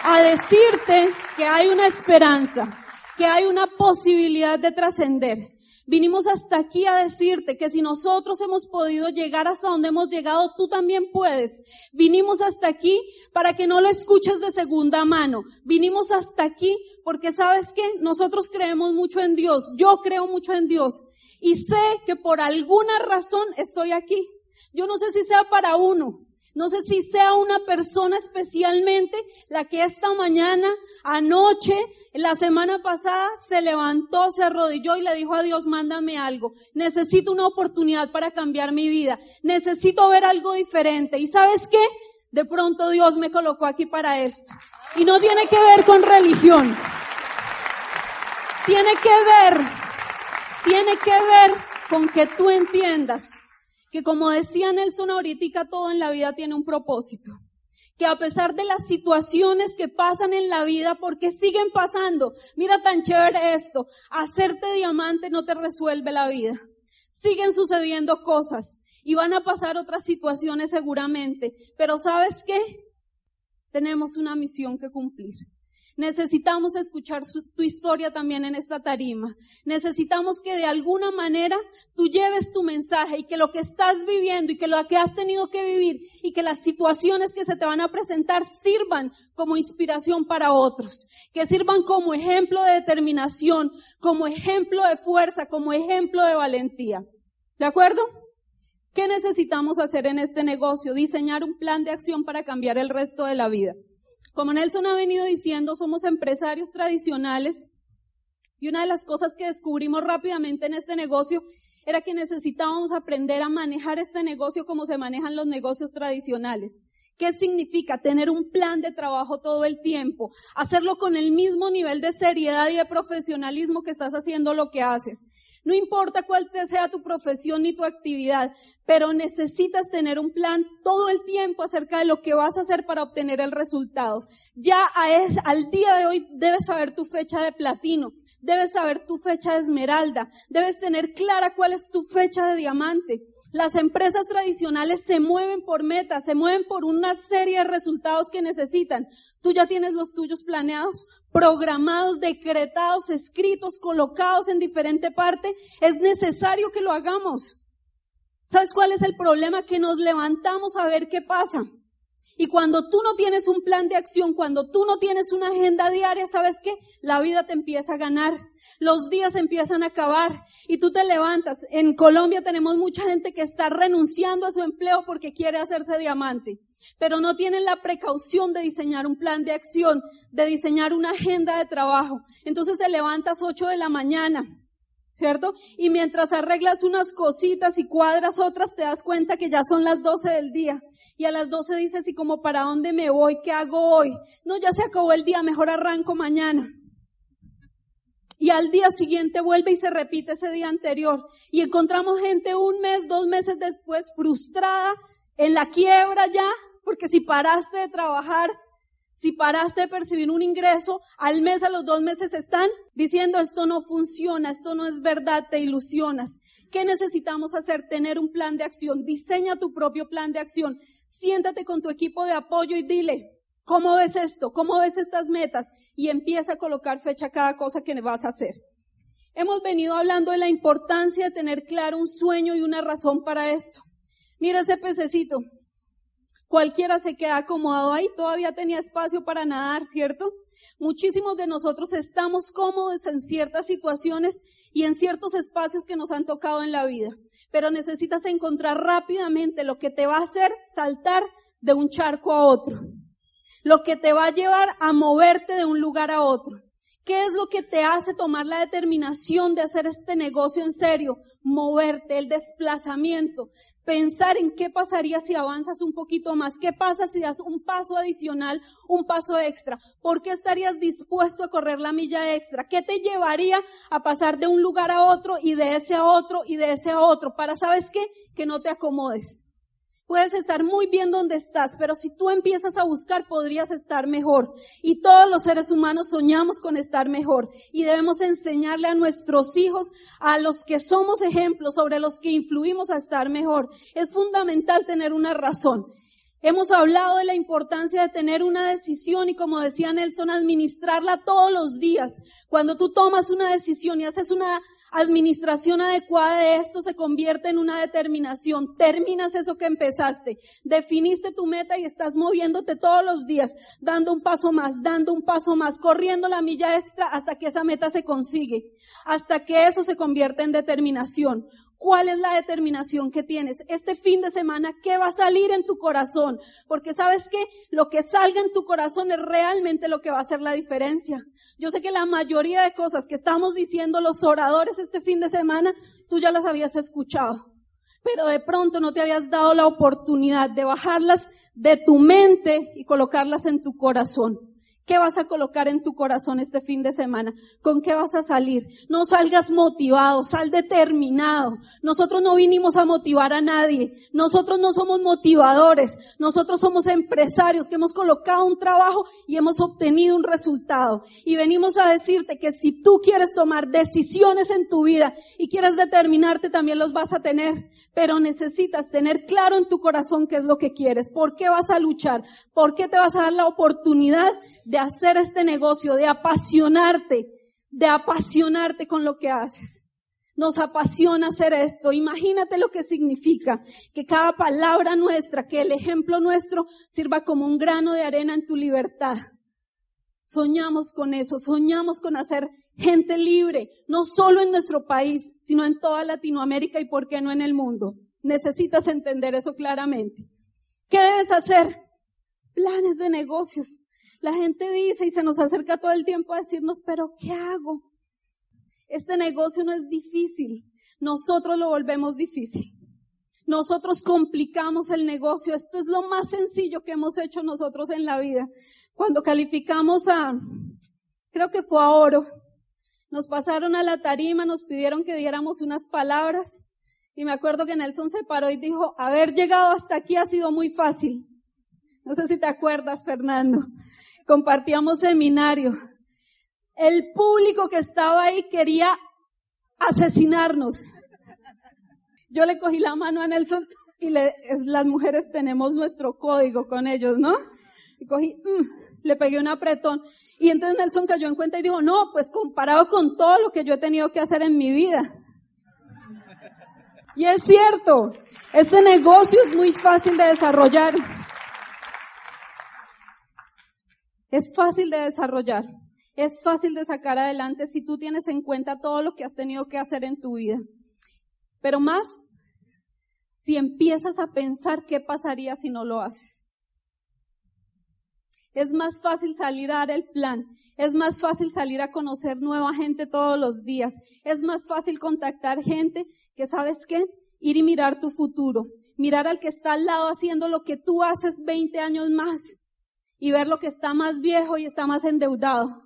a decirte que hay una esperanza, que hay una posibilidad de trascender, Vinimos hasta aquí a decirte que si nosotros hemos podido llegar hasta donde hemos llegado, tú también puedes. Vinimos hasta aquí para que no lo escuches de segunda mano. Vinimos hasta aquí porque sabes que nosotros creemos mucho en Dios. Yo creo mucho en Dios. Y sé que por alguna razón estoy aquí. Yo no sé si sea para uno, no sé si sea una persona especialmente la que esta mañana, anoche, la semana pasada, se levantó, se arrodilló y le dijo a Dios, mándame algo. Necesito una oportunidad para cambiar mi vida. Necesito ver algo diferente. ¿Y sabes qué? De pronto Dios me colocó aquí para esto. Y no tiene que ver con religión. Tiene que ver, tiene que ver con que tú entiendas que como decía Nelson ahorita, todo en la vida tiene un propósito. Que a pesar de las situaciones que pasan en la vida, porque siguen pasando, mira tan chévere esto, hacerte diamante no te resuelve la vida. Siguen sucediendo cosas y van a pasar otras situaciones seguramente, pero ¿sabes qué? Tenemos una misión que cumplir. Necesitamos escuchar tu historia también en esta tarima. Necesitamos que de alguna manera tú lleves tu mensaje y que lo que estás viviendo y que lo que has tenido que vivir y que las situaciones que se te van a presentar sirvan como inspiración para otros. Que sirvan como ejemplo de determinación, como ejemplo de fuerza, como ejemplo de valentía. ¿De acuerdo? ¿Qué necesitamos hacer en este negocio? Diseñar un plan de acción para cambiar el resto de la vida. Como Nelson ha venido diciendo, somos empresarios tradicionales y una de las cosas que descubrimos rápidamente en este negocio era que necesitábamos aprender a manejar este negocio como se manejan los negocios tradicionales. ¿Qué significa? Tener un plan de trabajo todo el tiempo, hacerlo con el mismo nivel de seriedad y de profesionalismo que estás haciendo lo que haces. No importa cuál sea tu profesión ni tu actividad, pero necesitas tener un plan todo el tiempo acerca de lo que vas a hacer para obtener el resultado. Ya al día de hoy debes saber tu fecha de platino, debes saber tu fecha de esmeralda, debes tener clara cuál es tu fecha de diamante. Las empresas tradicionales se mueven por metas, se mueven por una serie de resultados que necesitan. Tú ya tienes los tuyos planeados, programados, decretados, escritos, colocados en diferente parte. Es necesario que lo hagamos. ¿Sabes cuál es el problema? Que nos levantamos a ver qué pasa. Y cuando tú no tienes un plan de acción, cuando tú no tienes una agenda diaria, ¿sabes qué? La vida te empieza a ganar. Los días empiezan a acabar y tú te levantas. En Colombia tenemos mucha gente que está renunciando a su empleo porque quiere hacerse diamante, pero no tienen la precaución de diseñar un plan de acción, de diseñar una agenda de trabajo. Entonces te levantas 8 de la mañana, ¿cierto? Y mientras arreglas unas cositas y cuadras otras, te das cuenta que ya son las 12 del día. Y a las 12 dices, ¿y como para dónde me voy? ¿Qué hago hoy? No, ya se acabó el día, mejor arranco mañana. Y al día siguiente vuelve y se repite ese día anterior. Y encontramos gente un mes, dos meses después frustrada, en la quiebra ya, porque si paraste de trabajar, si paraste de percibir un ingreso, al mes, a los dos meses están diciendo esto no funciona, esto no es verdad, te ilusionas. ¿Qué necesitamos hacer? Tener un plan de acción. Diseña tu propio plan de acción. Siéntate con tu equipo de apoyo y dile, ¿cómo ves esto? ¿Cómo ves estas metas? Y empieza a colocar fecha a cada cosa que vas a hacer. Hemos venido hablando de la importancia de tener claro un sueño y una razón para esto. Mira ese pececito. Cualquiera se queda acomodado ahí, todavía tenía espacio para nadar, ¿cierto? Muchísimos de nosotros estamos cómodos en ciertas situaciones y en ciertos espacios que nos han tocado en la vida, pero necesitas encontrar rápidamente lo que te va a hacer saltar de un charco a otro, lo que te va a llevar a moverte de un lugar a otro. ¿Qué es lo que te hace tomar la determinación de hacer este negocio en serio? Moverte, el desplazamiento, pensar en qué pasaría si avanzas un poquito más, qué pasa si das un paso adicional, un paso extra, por qué estarías dispuesto a correr la milla extra, qué te llevaría a pasar de un lugar a otro y de ese a otro y de ese a otro, para, ¿sabes qué? Que no te acomodes. Puedes estar muy bien donde estás, pero si tú empiezas a buscar podrías estar mejor. Y todos los seres humanos soñamos con estar mejor. Y debemos enseñarle a nuestros hijos, a los que somos ejemplos, sobre los que influimos a estar mejor. Es fundamental tener una razón. Hemos hablado de la importancia de tener una decisión y como decía Nelson, administrarla todos los días. Cuando tú tomas una decisión y haces una administración adecuada de esto se convierte en una determinación. Terminas eso que empezaste. Definiste tu meta y estás moviéndote todos los días, dando un paso más, dando un paso más, corriendo la milla extra hasta que esa meta se consigue, hasta que eso se convierte en determinación. ¿Cuál es la determinación que tienes? Este fin de semana, ¿qué va a salir en tu corazón? Porque sabes que lo que salga en tu corazón es realmente lo que va a hacer la diferencia. Yo sé que la mayoría de cosas que estamos diciendo los oradores este fin de semana, tú ya las habías escuchado. Pero de pronto no te habías dado la oportunidad de bajarlas de tu mente y colocarlas en tu corazón. ¿Qué vas a colocar en tu corazón este fin de semana? ¿Con qué vas a salir? No salgas motivado, sal determinado. Nosotros no vinimos a motivar a nadie. Nosotros no somos motivadores. Nosotros somos empresarios que hemos colocado un trabajo y hemos obtenido un resultado. Y venimos a decirte que si tú quieres tomar decisiones en tu vida y quieres determinarte, también los vas a tener. Pero necesitas tener claro en tu corazón qué es lo que quieres. ¿Por qué vas a luchar? ¿Por qué te vas a dar la oportunidad de hacer este negocio, de apasionarte, de apasionarte con lo que haces. Nos apasiona hacer esto. Imagínate lo que significa que cada palabra nuestra, que el ejemplo nuestro sirva como un grano de arena en tu libertad. Soñamos con eso, soñamos con hacer gente libre, no solo en nuestro país, sino en toda Latinoamérica y por qué no en el mundo. Necesitas entender eso claramente. ¿Qué debes hacer? Planes de negocios. La gente dice y se nos acerca todo el tiempo a decirnos, pero ¿qué hago? Este negocio no es difícil. Nosotros lo volvemos difícil. Nosotros complicamos el negocio. Esto es lo más sencillo que hemos hecho nosotros en la vida. Cuando calificamos a, creo que fue a oro, nos pasaron a la tarima, nos pidieron que diéramos unas palabras y me acuerdo que Nelson se paró y dijo, haber llegado hasta aquí ha sido muy fácil. No sé si te acuerdas, Fernando. Compartíamos seminario. El público que estaba ahí quería asesinarnos. Yo le cogí la mano a Nelson y le, las mujeres tenemos nuestro código con ellos, ¿no? Y cogí, mm, le pegué un apretón. Y entonces Nelson cayó en cuenta y dijo, no, pues comparado con todo lo que yo he tenido que hacer en mi vida. Y es cierto, ese negocio es muy fácil de desarrollar. Es fácil de desarrollar. Es fácil de sacar adelante si tú tienes en cuenta todo lo que has tenido que hacer en tu vida. Pero más si empiezas a pensar qué pasaría si no lo haces. Es más fácil salir a dar el plan. Es más fácil salir a conocer nueva gente todos los días. Es más fácil contactar gente que, ¿sabes qué? Ir y mirar tu futuro. Mirar al que está al lado haciendo lo que tú haces 20 años más. Y ver lo que está más viejo y está más endeudado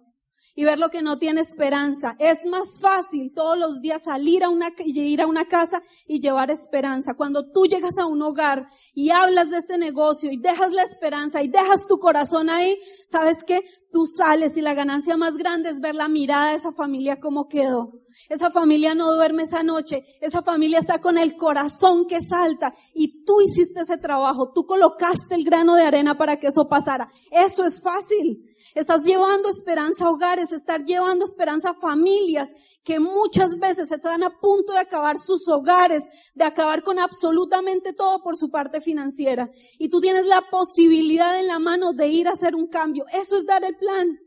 y ver lo que no tiene esperanza. Es más fácil todos los días salir a una, ir a una casa y llevar esperanza. Cuando tú llegas a un hogar y hablas de este negocio y dejas la esperanza y dejas tu corazón ahí, ¿sabes qué? Tú sales y la ganancia más grande es ver la mirada de esa familia como quedó. Esa familia no duerme esa noche. Esa familia está con el corazón que salta y tú hiciste ese trabajo. Tú colocaste el grano de arena para que eso pasara. Eso es fácil. Estás llevando esperanza a hogares, estar llevando esperanza a familias que muchas veces están a punto de acabar sus hogares, de acabar con absolutamente todo por su parte financiera. Y tú tienes la posibilidad en la mano de ir a hacer un cambio. Eso es dar el plan.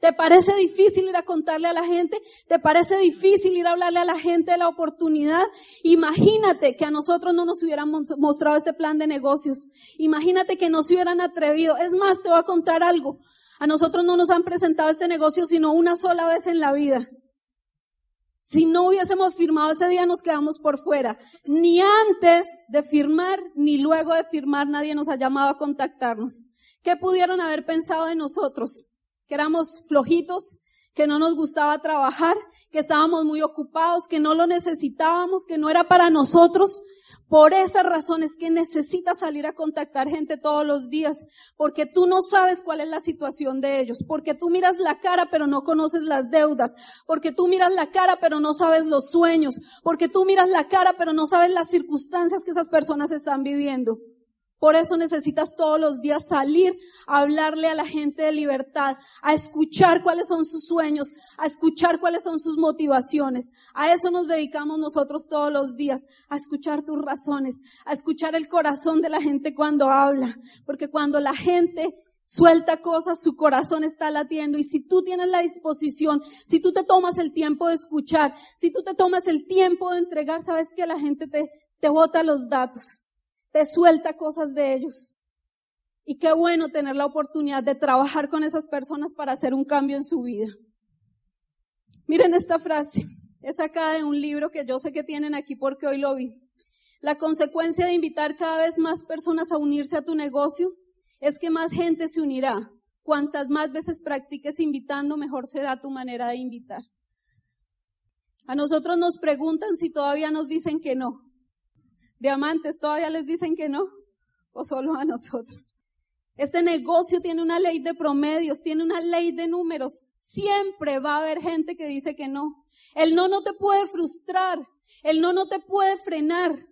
¿Te parece difícil ir a contarle a la gente? ¿Te parece difícil ir a hablarle a la gente de la oportunidad? Imagínate que a nosotros no nos hubieran mostrado este plan de negocios. Imagínate que no se hubieran atrevido. Es más, te voy a contar algo. A nosotros no nos han presentado este negocio sino una sola vez en la vida. Si no hubiésemos firmado ese día nos quedamos por fuera. Ni antes de firmar, ni luego de firmar nadie nos ha llamado a contactarnos. ¿Qué pudieron haber pensado de nosotros? Que éramos flojitos, que no nos gustaba trabajar, que estábamos muy ocupados, que no lo necesitábamos, que no era para nosotros. Por esas razones que necesitas salir a contactar gente todos los días, porque tú no sabes cuál es la situación de ellos, porque tú miras la cara pero no conoces las deudas, porque tú miras la cara pero no sabes los sueños, porque tú miras la cara pero no sabes las circunstancias que esas personas están viviendo. Por eso necesitas todos los días salir a hablarle a la gente de libertad, a escuchar cuáles son sus sueños, a escuchar cuáles son sus motivaciones. A eso nos dedicamos nosotros todos los días, a escuchar tus razones, a escuchar el corazón de la gente cuando habla. Porque cuando la gente suelta cosas, su corazón está latiendo. Y si tú tienes la disposición, si tú te tomas el tiempo de escuchar, si tú te tomas el tiempo de entregar, sabes que la gente te, te bota los datos te suelta cosas de ellos. Y qué bueno tener la oportunidad de trabajar con esas personas para hacer un cambio en su vida. Miren esta frase, es sacada de un libro que yo sé que tienen aquí porque hoy lo vi. La consecuencia de invitar cada vez más personas a unirse a tu negocio es que más gente se unirá. Cuantas más veces practiques invitando, mejor será tu manera de invitar. A nosotros nos preguntan si todavía nos dicen que no diamantes todavía les dicen que no, o solo a nosotros. Este negocio tiene una ley de promedios, tiene una ley de números. Siempre va a haber gente que dice que no. El no no te puede frustrar, el no no te puede frenar.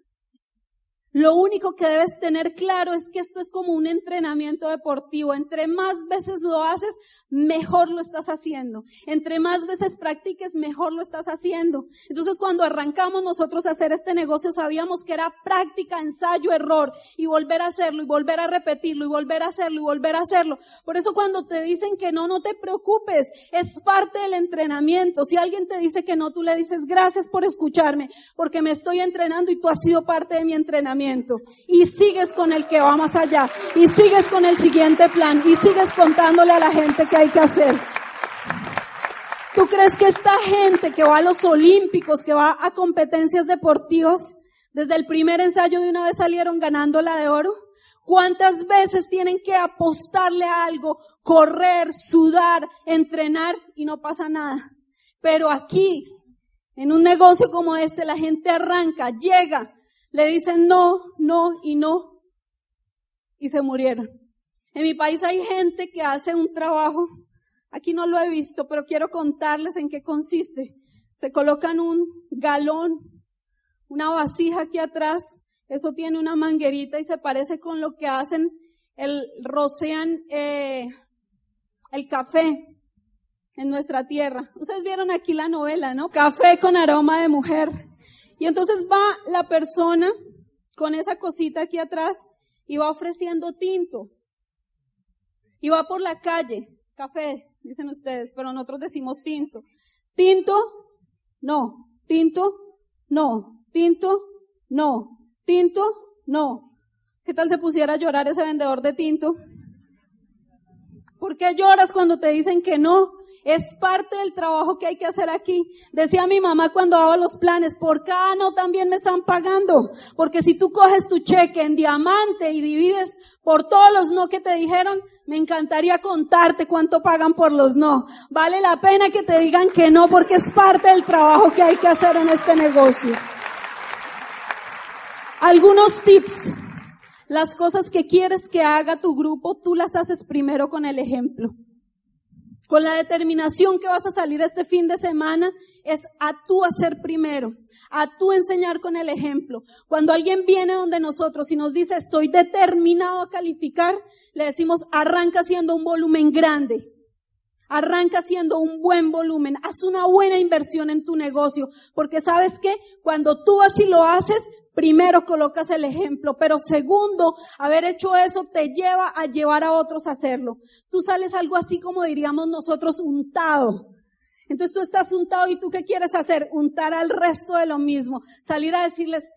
Lo único que debes tener claro es que esto es como un entrenamiento deportivo. Entre más veces lo haces, mejor lo estás haciendo. Entre más veces practiques, mejor lo estás haciendo. Entonces cuando arrancamos nosotros a hacer este negocio, sabíamos que era práctica, ensayo, error, y volver a hacerlo, y volver a repetirlo, y volver a hacerlo, y volver a hacerlo. Por eso cuando te dicen que no, no te preocupes. Es parte del entrenamiento. Si alguien te dice que no, tú le dices gracias por escucharme, porque me estoy entrenando y tú has sido parte de mi entrenamiento y sigues con el que va más allá y sigues con el siguiente plan y sigues contándole a la gente que hay que hacer. ¿Tú crees que esta gente que va a los olímpicos, que va a competencias deportivas, desde el primer ensayo de una vez salieron ganando la de oro? ¿Cuántas veces tienen que apostarle a algo, correr, sudar, entrenar y no pasa nada? Pero aquí, en un negocio como este, la gente arranca, llega, le dicen no, no y no, y se murieron. En mi país hay gente que hace un trabajo, aquí no lo he visto, pero quiero contarles en qué consiste. Se colocan un galón, una vasija aquí atrás, eso tiene una manguerita y se parece con lo que hacen el rocean eh, el café en nuestra tierra. Ustedes vieron aquí la novela, ¿no? Café con aroma de mujer. Y entonces va la persona con esa cosita aquí atrás y va ofreciendo tinto. Y va por la calle, café, dicen ustedes, pero nosotros decimos tinto. Tinto, no. Tinto, no. Tinto, no. Tinto, no. ¿Qué tal se pusiera a llorar ese vendedor de tinto? ¿Por qué lloras cuando te dicen que no? Es parte del trabajo que hay que hacer aquí. Decía mi mamá cuando daba los planes, por cada no también me están pagando. Porque si tú coges tu cheque en diamante y divides por todos los no que te dijeron, me encantaría contarte cuánto pagan por los no. Vale la pena que te digan que no porque es parte del trabajo que hay que hacer en este negocio. Algunos tips las cosas que quieres que haga tu grupo, tú las haces primero con el ejemplo. Con la determinación que vas a salir este fin de semana es a tú hacer primero, a tú enseñar con el ejemplo. Cuando alguien viene donde nosotros y nos dice estoy determinado a calificar, le decimos arranca haciendo un volumen grande. Arranca haciendo un buen volumen, haz una buena inversión en tu negocio, porque sabes que cuando tú así lo haces, primero colocas el ejemplo, pero segundo, haber hecho eso te lleva a llevar a otros a hacerlo. Tú sales algo así como diríamos nosotros untado. Entonces tú estás untado y tú qué quieres hacer? Untar al resto de lo mismo. Salir a decirles,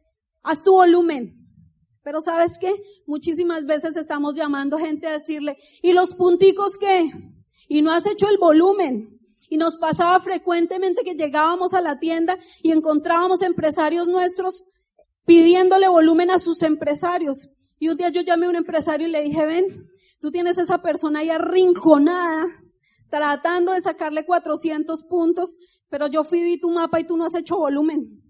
haz tu volumen. Pero sabes qué? Muchísimas veces estamos llamando gente a decirle, ¿y los punticos qué? Y no has hecho el volumen. Y nos pasaba frecuentemente que llegábamos a la tienda y encontrábamos empresarios nuestros pidiéndole volumen a sus empresarios. Y un día yo llamé a un empresario y le dije, ven, tú tienes esa persona ahí arrinconada, tratando de sacarle 400 puntos, pero yo fui vi tu mapa y tú no has hecho volumen.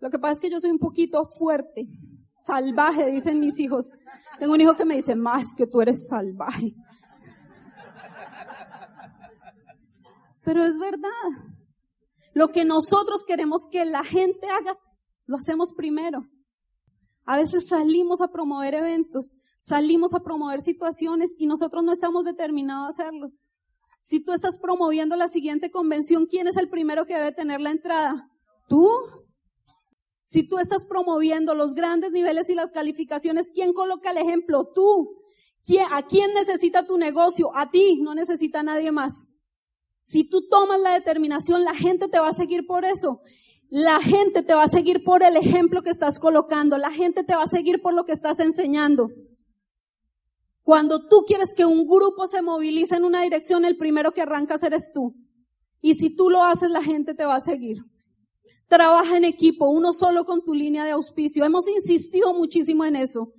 Lo que pasa es que yo soy un poquito fuerte, salvaje, dicen mis hijos. Tengo un hijo que me dice, más que tú eres salvaje. Pero es verdad. Lo que nosotros queremos que la gente haga, lo hacemos primero. A veces salimos a promover eventos, salimos a promover situaciones y nosotros no estamos determinados a hacerlo. Si tú estás promoviendo la siguiente convención, ¿quién es el primero que debe tener la entrada? ¿Tú? Si tú estás promoviendo los grandes niveles y las calificaciones, ¿quién coloca el ejemplo? Tú. ¿A quién necesita tu negocio? A ti, no necesita nadie más. Si tú tomas la determinación, la gente te va a seguir por eso. La gente te va a seguir por el ejemplo que estás colocando. La gente te va a seguir por lo que estás enseñando. Cuando tú quieres que un grupo se movilice en una dirección, el primero que arrancas eres tú. Y si tú lo haces, la gente te va a seguir. Trabaja en equipo, uno solo con tu línea de auspicio. Hemos insistido muchísimo en eso.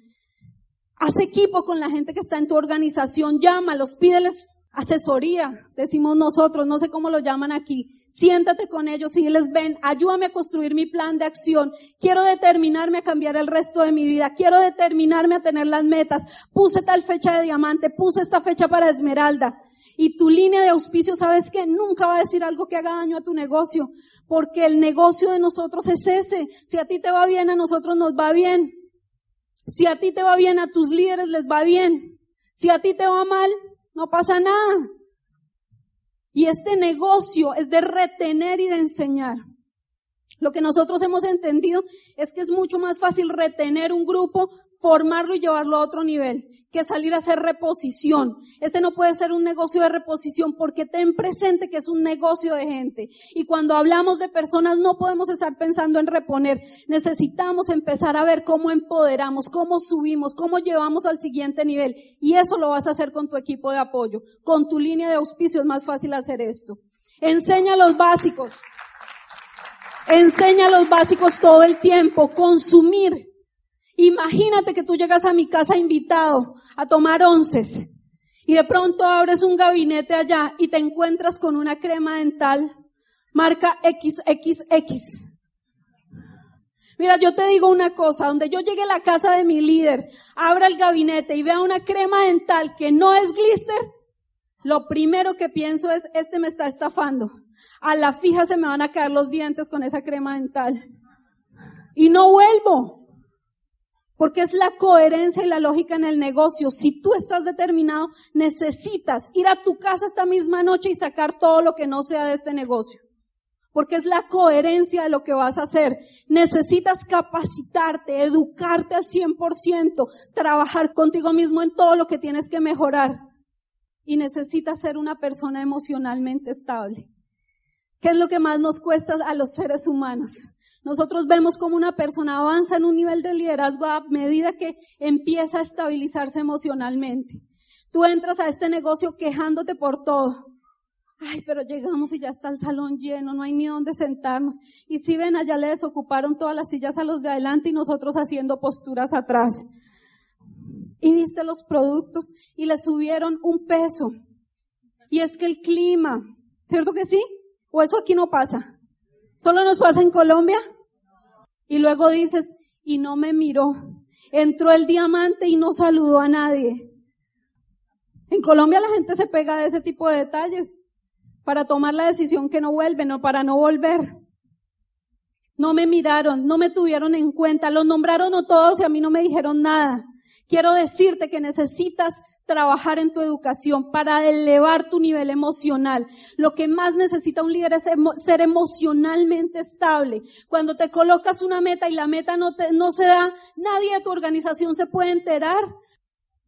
Haz equipo con la gente que está en tu organización, llámalos, pídeles asesoría, decimos nosotros, no sé cómo lo llaman aquí. Siéntate con ellos y les ven, ayúdame a construir mi plan de acción. Quiero determinarme a cambiar el resto de mi vida. Quiero determinarme a tener las metas. Puse tal fecha de diamante, puse esta fecha para esmeralda. Y tu línea de auspicio, sabes que nunca va a decir algo que haga daño a tu negocio, porque el negocio de nosotros es ese. Si a ti te va bien, a nosotros nos va bien. Si a ti te va bien, a tus líderes les va bien. Si a ti te va mal, no pasa nada. Y este negocio es de retener y de enseñar. Lo que nosotros hemos entendido es que es mucho más fácil retener un grupo formarlo y llevarlo a otro nivel, que salir a hacer reposición. Este no puede ser un negocio de reposición porque ten presente que es un negocio de gente. Y cuando hablamos de personas no podemos estar pensando en reponer. Necesitamos empezar a ver cómo empoderamos, cómo subimos, cómo llevamos al siguiente nivel. Y eso lo vas a hacer con tu equipo de apoyo. Con tu línea de auspicio es más fácil hacer esto. Enseña los básicos. Enseña los básicos todo el tiempo. Consumir. Imagínate que tú llegas a mi casa invitado a tomar onces y de pronto abres un gabinete allá y te encuentras con una crema dental marca XXX. Mira, yo te digo una cosa, donde yo llegue a la casa de mi líder, abra el gabinete y vea una crema dental que no es glister, lo primero que pienso es, este me está estafando. A la fija se me van a caer los dientes con esa crema dental. Y no vuelvo. Porque es la coherencia y la lógica en el negocio. Si tú estás determinado, necesitas ir a tu casa esta misma noche y sacar todo lo que no sea de este negocio porque es la coherencia de lo que vas a hacer. Necesitas capacitarte, educarte al 100%, trabajar contigo mismo en todo lo que tienes que mejorar. Y necesitas ser una persona emocionalmente estable. ¿Qué es lo que más nos cuesta a los seres humanos? Nosotros vemos como una persona avanza en un nivel de liderazgo a medida que empieza a estabilizarse emocionalmente. Tú entras a este negocio quejándote por todo Ay, pero llegamos y ya está el salón lleno, no hay ni dónde sentarnos. Y si ven, allá les ocuparon todas las sillas a los de adelante y nosotros haciendo posturas atrás. Y viste los productos y le subieron un peso. Y es que el clima, ¿cierto que sí? ¿O eso aquí no pasa? ¿Solo nos pasa en Colombia? Y luego dices, y no me miró. Entró el diamante y no saludó a nadie. En Colombia la gente se pega de ese tipo de detalles para tomar la decisión que no vuelven o para no volver. No me miraron, no me tuvieron en cuenta, los nombraron a todos y a mí no me dijeron nada. Quiero decirte que necesitas trabajar en tu educación para elevar tu nivel emocional. Lo que más necesita un líder es ser emocionalmente estable. Cuando te colocas una meta y la meta no, te, no se da, nadie de tu organización se puede enterar.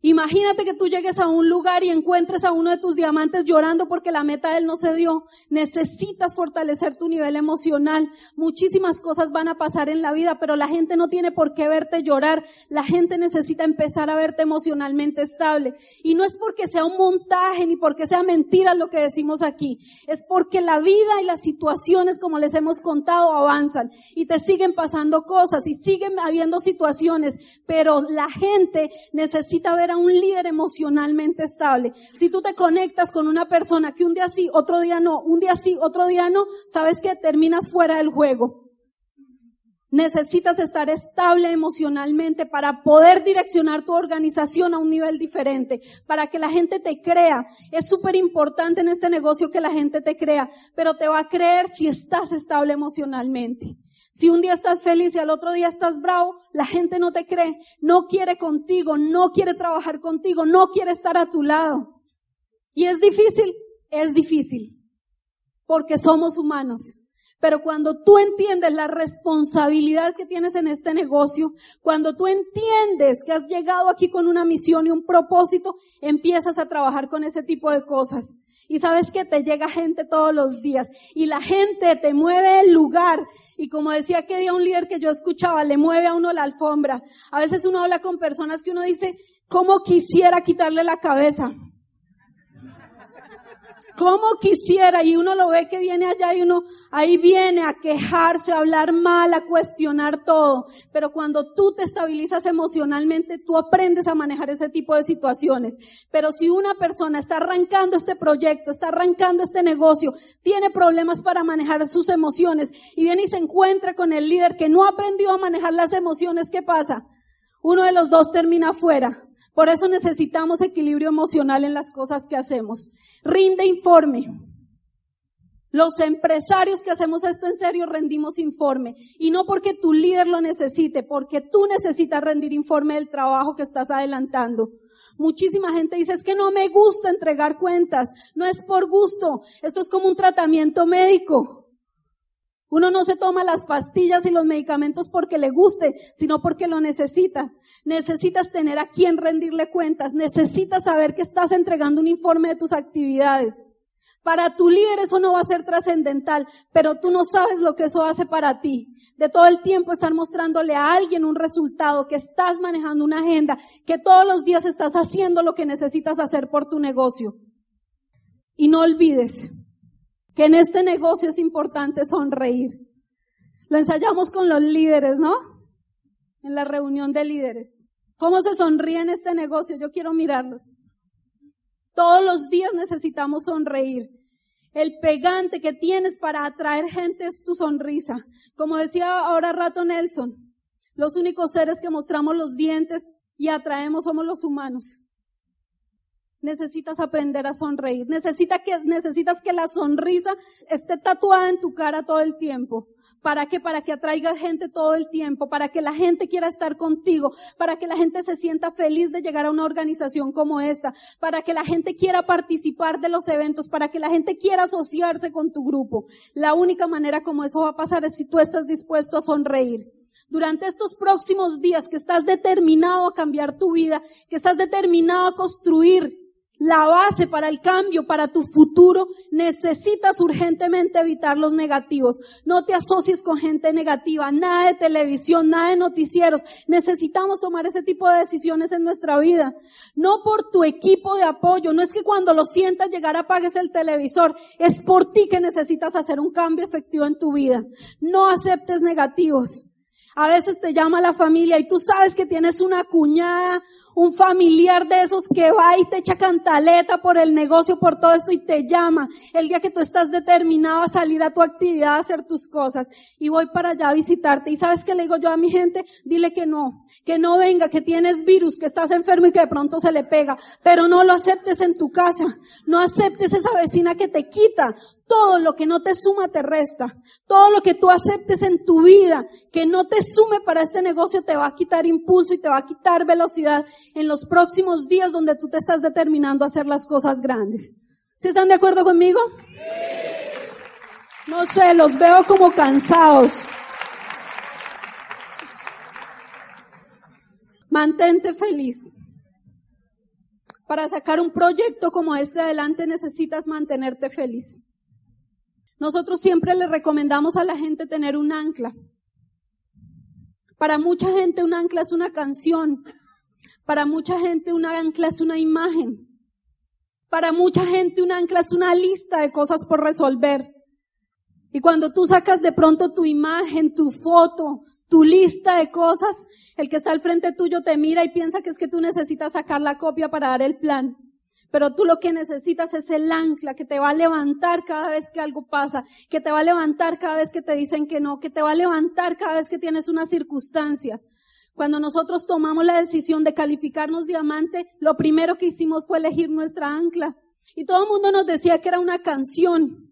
Imagínate que tú llegues a un lugar y encuentres a uno de tus diamantes llorando porque la meta de él no se dio. Necesitas fortalecer tu nivel emocional. Muchísimas cosas van a pasar en la vida, pero la gente no tiene por qué verte llorar. La gente necesita empezar a verte emocionalmente estable. Y no es porque sea un montaje ni porque sea mentira lo que decimos aquí. Es porque la vida y las situaciones, como les hemos contado, avanzan y te siguen pasando cosas y siguen habiendo situaciones, pero la gente necesita ver un líder emocionalmente estable. Si tú te conectas con una persona que un día sí, otro día no, un día sí, otro día no, sabes que terminas fuera del juego. Necesitas estar estable emocionalmente para poder direccionar tu organización a un nivel diferente, para que la gente te crea. Es súper importante en este negocio que la gente te crea, pero te va a creer si estás estable emocionalmente. Si un día estás feliz y al otro día estás bravo, la gente no te cree, no quiere contigo, no quiere trabajar contigo, no quiere estar a tu lado. Y es difícil, es difícil, porque somos humanos. Pero cuando tú entiendes la responsabilidad que tienes en este negocio, cuando tú entiendes que has llegado aquí con una misión y un propósito, empiezas a trabajar con ese tipo de cosas. Y sabes que te llega gente todos los días y la gente te mueve el lugar. Y como decía que día un líder que yo escuchaba, le mueve a uno la alfombra. A veces uno habla con personas que uno dice, ¿cómo quisiera quitarle la cabeza? ¿Cómo quisiera? Y uno lo ve que viene allá y uno ahí viene a quejarse, a hablar mal, a cuestionar todo. Pero cuando tú te estabilizas emocionalmente, tú aprendes a manejar ese tipo de situaciones. Pero si una persona está arrancando este proyecto, está arrancando este negocio, tiene problemas para manejar sus emociones y viene y se encuentra con el líder que no aprendió a manejar las emociones, ¿qué pasa? Uno de los dos termina fuera. Por eso necesitamos equilibrio emocional en las cosas que hacemos. Rinde informe. Los empresarios que hacemos esto en serio rendimos informe. Y no porque tu líder lo necesite, porque tú necesitas rendir informe del trabajo que estás adelantando. Muchísima gente dice, es que no me gusta entregar cuentas. No es por gusto. Esto es como un tratamiento médico. Uno no se toma las pastillas y los medicamentos porque le guste, sino porque lo necesita. Necesitas tener a quien rendirle cuentas. Necesitas saber que estás entregando un informe de tus actividades. Para tu líder eso no va a ser trascendental, pero tú no sabes lo que eso hace para ti. De todo el tiempo estar mostrándole a alguien un resultado, que estás manejando una agenda, que todos los días estás haciendo lo que necesitas hacer por tu negocio. Y no olvides que en este negocio es importante sonreír. Lo ensayamos con los líderes, ¿no? En la reunión de líderes. ¿Cómo se sonríe en este negocio? Yo quiero mirarlos. Todos los días necesitamos sonreír. El pegante que tienes para atraer gente es tu sonrisa. Como decía ahora rato Nelson, los únicos seres que mostramos los dientes y atraemos somos los humanos. Necesitas aprender a sonreír. Necesita que, necesitas que la sonrisa esté tatuada en tu cara todo el tiempo. ¿Para qué? Para que atraiga gente todo el tiempo, para que la gente quiera estar contigo, para que la gente se sienta feliz de llegar a una organización como esta, para que la gente quiera participar de los eventos, para que la gente quiera asociarse con tu grupo. La única manera como eso va a pasar es si tú estás dispuesto a sonreír durante estos próximos días que estás determinado a cambiar tu vida, que estás determinado a construir la base para el cambio, para tu futuro, necesitas urgentemente evitar los negativos. No te asocies con gente negativa, nada de televisión, nada de noticieros. Necesitamos tomar ese tipo de decisiones en nuestra vida. No por tu equipo de apoyo, no es que cuando lo sientas llegar apagues el televisor, es por ti que necesitas hacer un cambio efectivo en tu vida. No aceptes negativos. A veces te llama la familia y tú sabes que tienes una cuñada, un familiar de esos que va y te echa cantaleta por el negocio, por todo esto y te llama el día que tú estás determinado a salir a tu actividad, a hacer tus cosas. Y voy para allá a visitarte. Y sabes que le digo yo a mi gente, dile que no, que no venga, que tienes virus, que estás enfermo y que de pronto se le pega, pero no lo aceptes en tu casa, no aceptes esa vecina que te quita todo lo que no te suma te resta. Todo lo que tú aceptes en tu vida que no te sume para este negocio te va a quitar impulso y te va a quitar velocidad en los próximos días donde tú te estás determinando a hacer las cosas grandes. ¿Sí están de acuerdo conmigo? No sé, los veo como cansados. Mantente feliz. Para sacar un proyecto como este adelante necesitas mantenerte feliz. Nosotros siempre le recomendamos a la gente tener un ancla. Para mucha gente un ancla es una canción. Para mucha gente un ancla es una imagen. Para mucha gente un ancla es una lista de cosas por resolver. Y cuando tú sacas de pronto tu imagen, tu foto, tu lista de cosas, el que está al frente tuyo te mira y piensa que es que tú necesitas sacar la copia para dar el plan. Pero tú lo que necesitas es el ancla que te va a levantar cada vez que algo pasa, que te va a levantar cada vez que te dicen que no, que te va a levantar cada vez que tienes una circunstancia. Cuando nosotros tomamos la decisión de calificarnos diamante, lo primero que hicimos fue elegir nuestra ancla. Y todo el mundo nos decía que era una canción.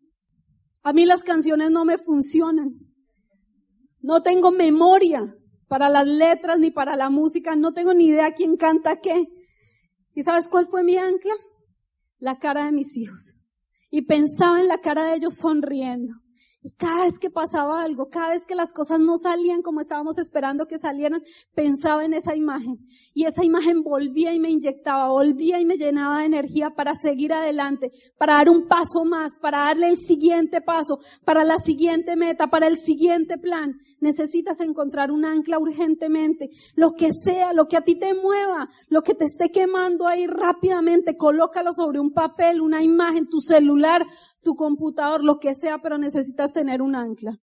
A mí las canciones no me funcionan. No tengo memoria para las letras ni para la música. No tengo ni idea quién canta qué. ¿Y sabes cuál fue mi ancla? La cara de mis hijos. Y pensaba en la cara de ellos sonriendo. Y cada vez que pasaba algo, cada vez que las cosas no salían como estábamos esperando que salieran, pensaba en esa imagen. Y esa imagen volvía y me inyectaba, volvía y me llenaba de energía para seguir adelante, para dar un paso más, para darle el siguiente paso, para la siguiente meta, para el siguiente plan. Necesitas encontrar un ancla urgentemente. Lo que sea, lo que a ti te mueva, lo que te esté quemando ahí rápidamente, colócalo sobre un papel, una imagen, tu celular, tu computador, lo que sea, pero necesitas tener un ancla.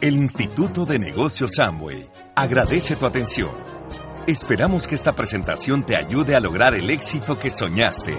El Instituto de Negocios Samway agradece tu atención. Esperamos que esta presentación te ayude a lograr el éxito que soñaste.